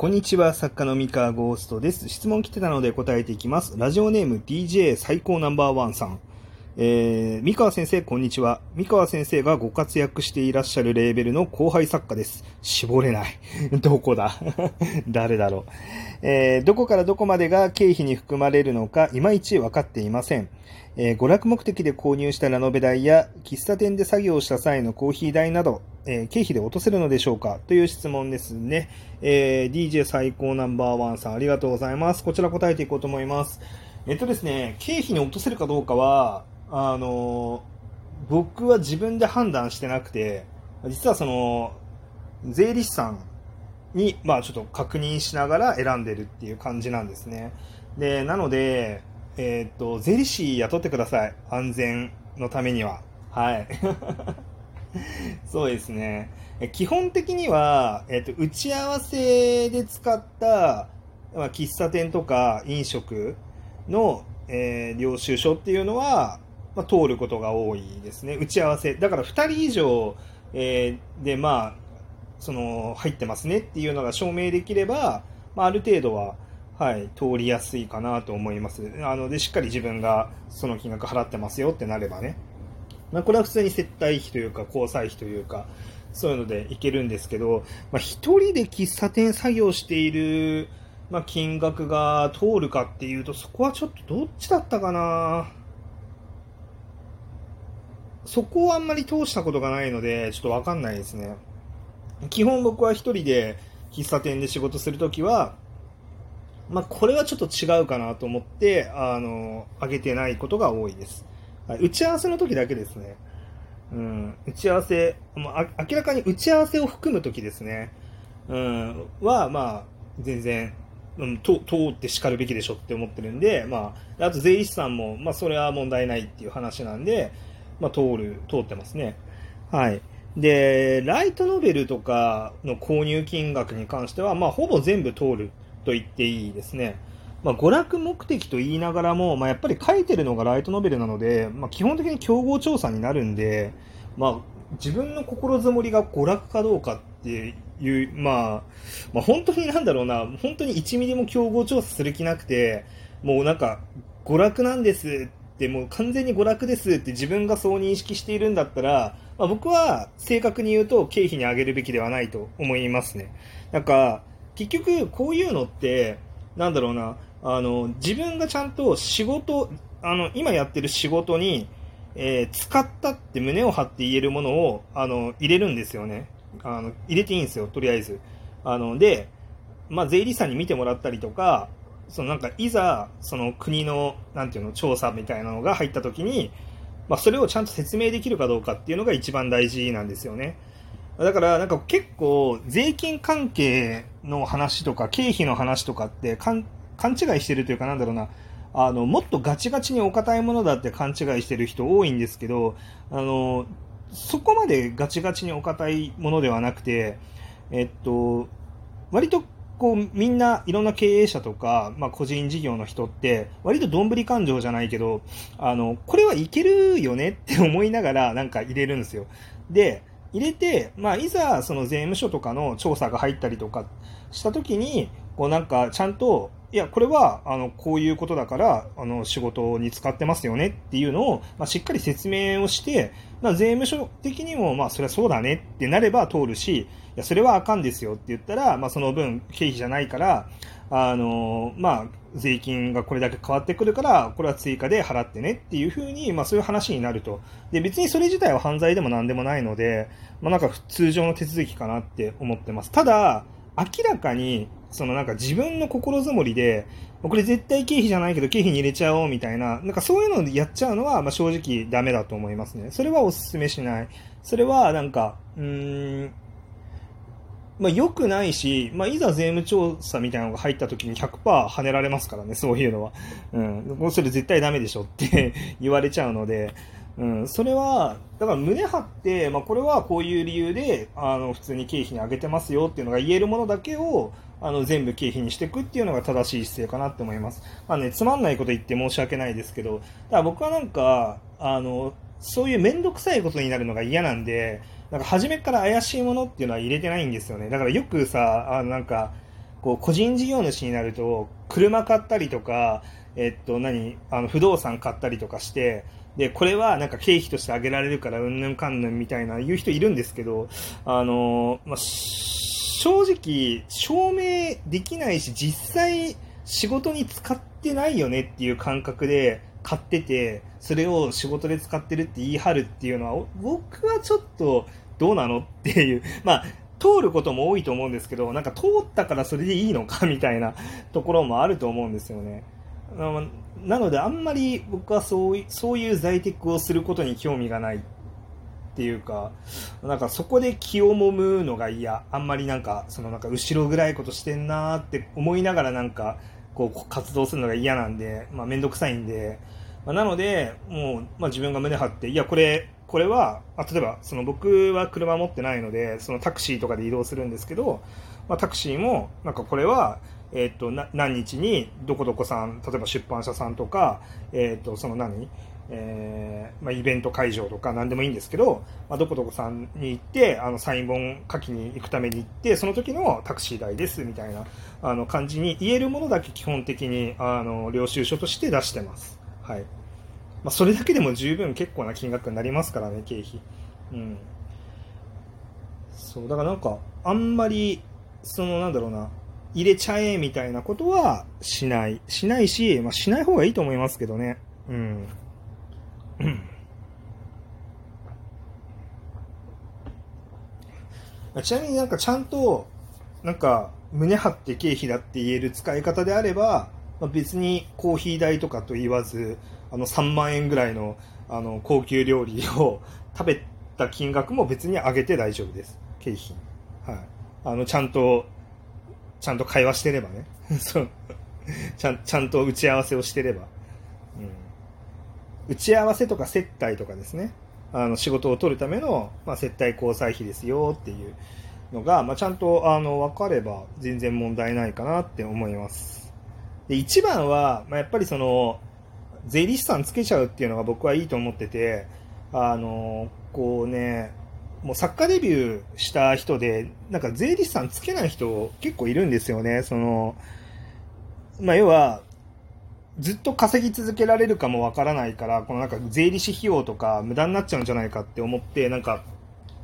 こんにちは、作家の三河ゴーストです。質問来てたので答えていきます。ラジオネーム DJ 最高ナンバーワンさん。えー、三河先生、こんにちは。三河先生がご活躍していらっしゃるレーベルの後輩作家です。絞れない。どこだ？誰だろう？えー、どこからどこまでが経費に含まれるのか、いまいち分かっていません。えー娯楽目的で購入したラノベ代や、喫茶店で作業した際のコーヒー代など、えー経費で落とせるのでしょうか？という質問ですね。えー DJ 最高ナンバーワンさん、ありがとうございます。こちら答えていこうと思います。えっとですね、経費に落とせるかどうかは、あの僕は自分で判断してなくて、実はその、税理士さんに、まあちょっと確認しながら選んでるっていう感じなんですね。で、なので、えーっと、税理士雇ってください。安全のためには。はい。そうですね。基本的には、えっと、打ち合わせで使った、まあ、喫茶店とか飲食の、えー領収書っていうのは、まあ、通ることが多いですね。打ち合わせ。だから2人以上、えーで、まあ、その、入ってますねっていうのが証明できれば、まあ、ある程度は、はい、通りやすいかなと思います。あの、で、しっかり自分がその金額払ってますよってなればね。まあ、これは普通に接待費というか、交際費というか、そういうのでいけるんですけど、まあ、一人で喫茶店作業している、まあ、金額が通るかっていうと、そこはちょっとどっちだったかなそこはあんまり通したことがないので、ちょっとわかんないですね。基本僕は一人で喫茶店で仕事するときは、まあ、これはちょっと違うかなと思って、あの、上げてないことが多いです。打ち合わせの時だけですね。うん、打ち合わせ、まあ、明らかに打ち合わせを含む時ですね。うん、は、まあ、全然、うん、と通ってしかるべきでしょって思ってるんで、まあ、あと税理士さんも、まあ、それは問題ないっていう話なんで、まあ、通る、通ってますね。はい。で、ライトノベルとかの購入金額に関しては、まあ、ほぼ全部通ると言っていいですね。まあ、娯楽目的と言いながらも、まあ、やっぱり書いてるのがライトノベルなので、まあ、基本的に競合調査になるんで、まあ、自分の心づもりが娯楽かどうかっていう、まあ、まあ、本当になんだろうな、本当に1ミリも競合調査する気なくて、もうなんか、娯楽なんですって、もう完全に娯楽ですって自分がそう認識しているんだったら、まあ、僕は正確に言うと経費に上げるべきではないと思いますね。なんか、結局こういうのって、なんだろうな、あの、自分がちゃんと仕事、あの、今やってる仕事に、えー使ったって胸を張って言えるものを、あの、入れるんですよね。あの、入れていいんですよ、とりあえず。あの、で、まあ、税理士さんに見てもらったりとか、そのなんか、いざ、その国の、なんていうの、調査みたいなのが入った時に、まあ、それをちゃんと説明できるかどうかっていうのが一番大事なんですよね。だから、なんか結構、税金関係の話とか、経費の話とかって、かん勘違いしてるというか、なんだろうな、あの、もっとガチガチにお堅いものだって勘違いしてる人多いんですけど、あの、そこまでガチガチにお堅いものではなくて、えっと、割とこうみんないろんな経営者とか、まあ、個人事業の人って割とどんぶり勘定じゃないけどあのこれはいけるよねって思いながらなんか入れるんですよ。で入れて、まあ、いざその税務署とかの調査が入ったりとかした時にこうなんかちゃんといやこれはあのこういうことだからあの仕事に使ってますよねっていうのを、まあ、しっかり説明をして、まあ、税務署的にも、まあ、それはそうだねってなれば通るしやそれはあかんですよって言ったら、まあ、その分経費じゃないからあの、まあ、税金がこれだけ変わってくるからこれは追加で払ってねっていうふうに、まあ、そういう話になると。で別にそれ自体は犯罪でも何でもないので、まあ、なんか通常の手続きかなって思ってます。ただ明らかにそのなんか自分の心づもりでこれ絶対経費じゃないけど経費に入れちゃおうみたいななんかそういうのでやっちゃうのは、まあ、正直ダメだと思いますね。それはお勧めしない。それはなんかうんまあ、良くないし、まあ、いざ税務調査みたいなのが入った時に100%跳ねられますからね、そういうのは。うん。もうそれ絶対ダメでしょって 言われちゃうので、うん。それは、だから胸張って、まあ、これはこういう理由で、あの、普通に経費に上げてますよっていうのが言えるものだけを、あの、全部経費にしていくっていうのが正しい姿勢かなって思います。まあね、つまんないこと言って申し訳ないですけど、だから僕はなんか、あの、そういうめんどくさいことになるのが嫌なんで、なんか初めから怪しいものっていうのは入れてないんですよね。だからよくさ、あなんか、こう個人事業主になると車買ったりとか、えっと何あの不動産買ったりとかしてでこれはなんか経費としてあげられるからうんぬんかんぬんみたいな言う人いるんですけどあの、まあ、正直証明できないし実際仕事に使ってないよねっていう感覚で買っててそれを仕事で使ってるって言い張るっていうのは僕はちょっとどうなのっていう まあ通ることも多いと思うんですけどなんか通ったからそれでいいのかみたいなところもあると思うんですよね。なのであんまり僕はそうそういう在宅をすることに興味がないっていうかなんかそこで気をもむのが嫌。あんまりなんかそのなんか後ろぐらいことしてんなーって思いながらなんかこう活動するのが嫌なんで、まあ、めんどくさいんで、まあ、なのでもう、まあ、自分が胸張っていやこれこれはあ例えばその僕は車持ってないのでそのタクシーとかで移動するんですけど、まあ、タクシーもなんかこれはえーと、何日にどこどこさん例えば出版社さんとか、えーと、その何、えーまあ、イベント会場とか何でもいいんですけど、まあ、どこどこさんに行ってあのサイン本書きに行くために行ってその時のタクシー代ですみたいなあの感じに言えるものだけ基本的にあの領収書として出してます。はいまあ、それだけでも十分結構な金額になりますからね経費。うんそうだからなんかあんまりそのなんだろうな入れちゃえみたいなことはしない。しないし、まあ、しない方がいいと思いますけどね。うん。ちなみになんかちゃんと、なんか胸張って経費だって言える使い方であれば、まあ、別にコーヒー代とかと言わず、あの3万円ぐらいのあの高級料理を 食べた金額も別に上げて大丈夫です。経費。はい。あの、ちゃんとちゃんと会話してればね そうちゃんちゃんと打ち合わせをしてれば、うん、打ち合わせとか接待とかですねあの仕事を取るための、まあ、接待交際費ですよっていうのが、まあ、ちゃんとあの分かれば全然問題ないかなって思いますで一番は、まあ、やっぱりその税理士さんつけちゃうっていうのが僕はいいと思っててあのこうねもう作家デビューした人で、なんか税理士さんつけない人結構いるんですよね。その、まあ、要は、ずっと稼ぎ続けられるかもわからないから、このなんか税理士費用とか無駄になっちゃうんじゃないかって思って、なんか、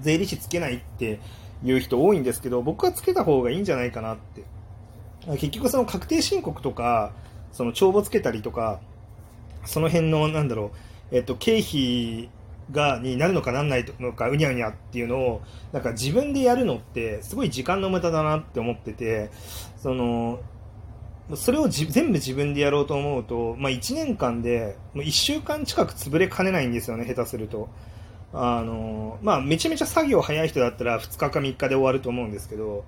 税理士つけないっていう人多いんですけど、僕はつけた方がいいんじゃないかなって。結局その確定申告とか、その帳簿つけたりとか、その辺の、なんだろう、えっと、経費がになるのかなんないのかうにゃうにゃっていうのをなんか自分でやるのってすごい時間の無駄だなって思っててそのそれを全部自分でやろうと思うと、まあ、1年間でもう1週間近く潰れかねないんですよね下手すると。あのまあ、めちゃめちゃ作業早い人だったら2日か3日で終わると思うんですけど、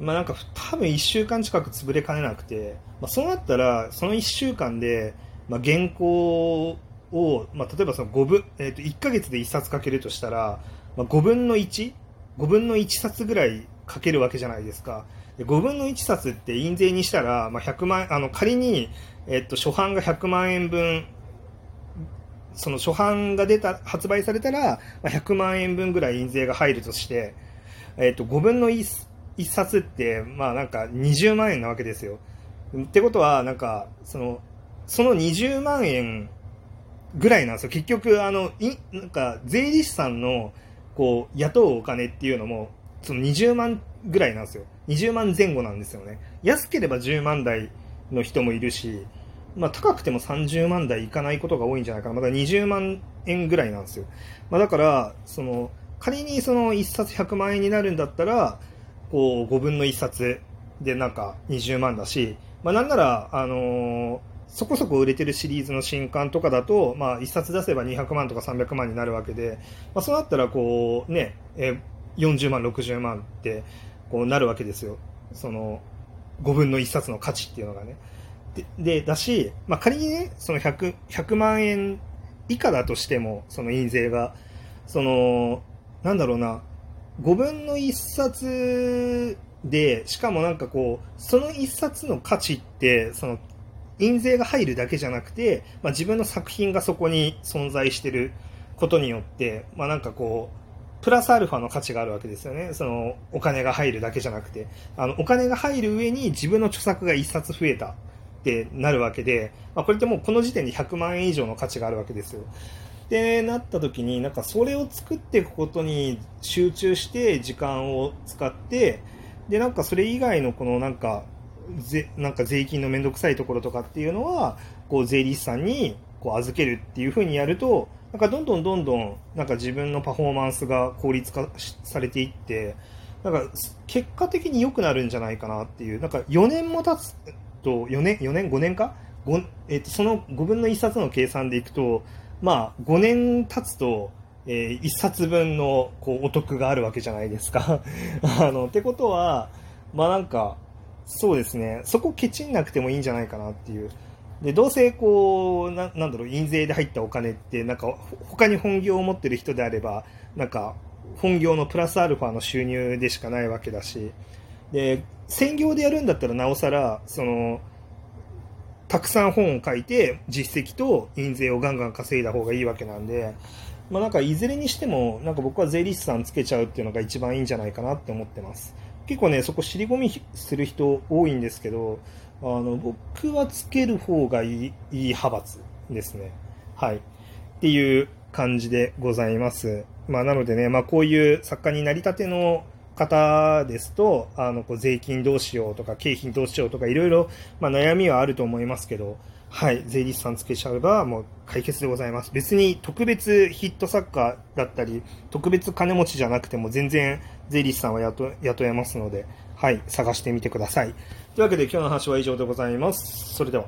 まあ、なんか多分1週間近く潰れかねなくて、まあ、そうなったらその1週間で、まあ、原稿を、まあ、例えばその5分、えー、と1ヶ月で1冊書けるとしたら、まあ、5分の 1?5 分の1冊ぐらい書けるわけじゃないですか。で5分の1冊って印税にしたら、まあ、100万、あの、仮に、えっ、と、初版が100万円分、その初版が出た、発売されたら、まあ、100万円分ぐらい印税が入るとして、えっ、と、5分の 1, 1冊って、まあなんか20万円なわけですよ。ってことは、なんか、その、その20万円ぐらいなんですよ。結局、あの、い、なんか、税理士さんの、こう、雇うお金っていうのも、その20万ぐらいなんですよ。20万前後なんですよね。安ければ10万台の人もいるし、まあ、高くても30万台いかないことが多いんじゃないかな。まだ20万円ぐらいなんですよ。まあ、だから、その、仮にその1冊100万円になるんだったら、こう、5分の1冊でなんか20万だし、まあ、なんなら、あのーそこそこ売れてるシリーズの新刊とかだと、まあ、1冊出せば200万とか300万になるわけで、まあ、そうなったらこう、ね、え40万、60万ってこうなるわけですよ。その5分の1冊の価値っていうのがね。で、でだし、まあ、仮にね、その 100, 100万円以下だとしても、その印税が、その、なんだろうな、5分の1冊で、しかもなんかこう、その1冊の価値って、その印税が入るだけじゃなくて、まあ、自分の作品がそこに存在してることによって、まあ、なんかこうプラスアルファの価値があるわけですよね。その、お金が入るだけじゃなくて。あの、お金が入る上に自分の著作が1冊増えたってなるわけで、まあ、これってもうこの時点で100万円以上の価値があるわけですよ。ってなった時に、なんかそれを作っていくことに集中して時間を使って、で、なんかそれ以外のこのなんか、ぜなんか税金のめんどくさいところとかっていうのは、こう税理士さんにこう預けるっていう風にやると、なんかどんどんどんどんなんか自分のパフォーマンスが効率化されていって、なんか結果的に良くなるんじゃないかなっていう、なんか4年も経つと、4年、4年、5年か？5えー、とその5分の1冊の計算でいくと、まあ、5年経つと、えー、1冊分のこうお得があるわけじゃないですか。あのってことは、まあなんか、そうですね、そこケチんなくてもいいんじゃないかなっていう。でどうせこうな、なんだろう、印税で入ったお金って、なんか他に本業を持ってる人であれば、なんか本業のプラスアルファの収入でしかないわけだし、で専業でやるんだったらなおさら、そのたくさん本を書いて実績と印税をガンガン稼いだ方がいいわけなんで、まあ、なんかいずれにしてもなんか僕は税理士さんつけちゃうっていうのが一番いいんじゃないかなって思ってます。結構ねそこ尻込みする人多いんですけどあの僕はつける方がいいいい派閥ですね。はい。っていう感じでございます。まあ、なのでね、まあ、こういう作家になりたての方ですと、あの、こう税金どうしようとか、景品どうしようとか、いろいろ、まあ、悩みはあると思いますけど、はい、税理士さんつけちゃえば、もう解決でございます。別に特別ヒット作家だったり、特別金持ちじゃなくても全然税理士さんは雇雇えますので、はい、探してみてください。というわけで今日の話は以上でございます。それでは。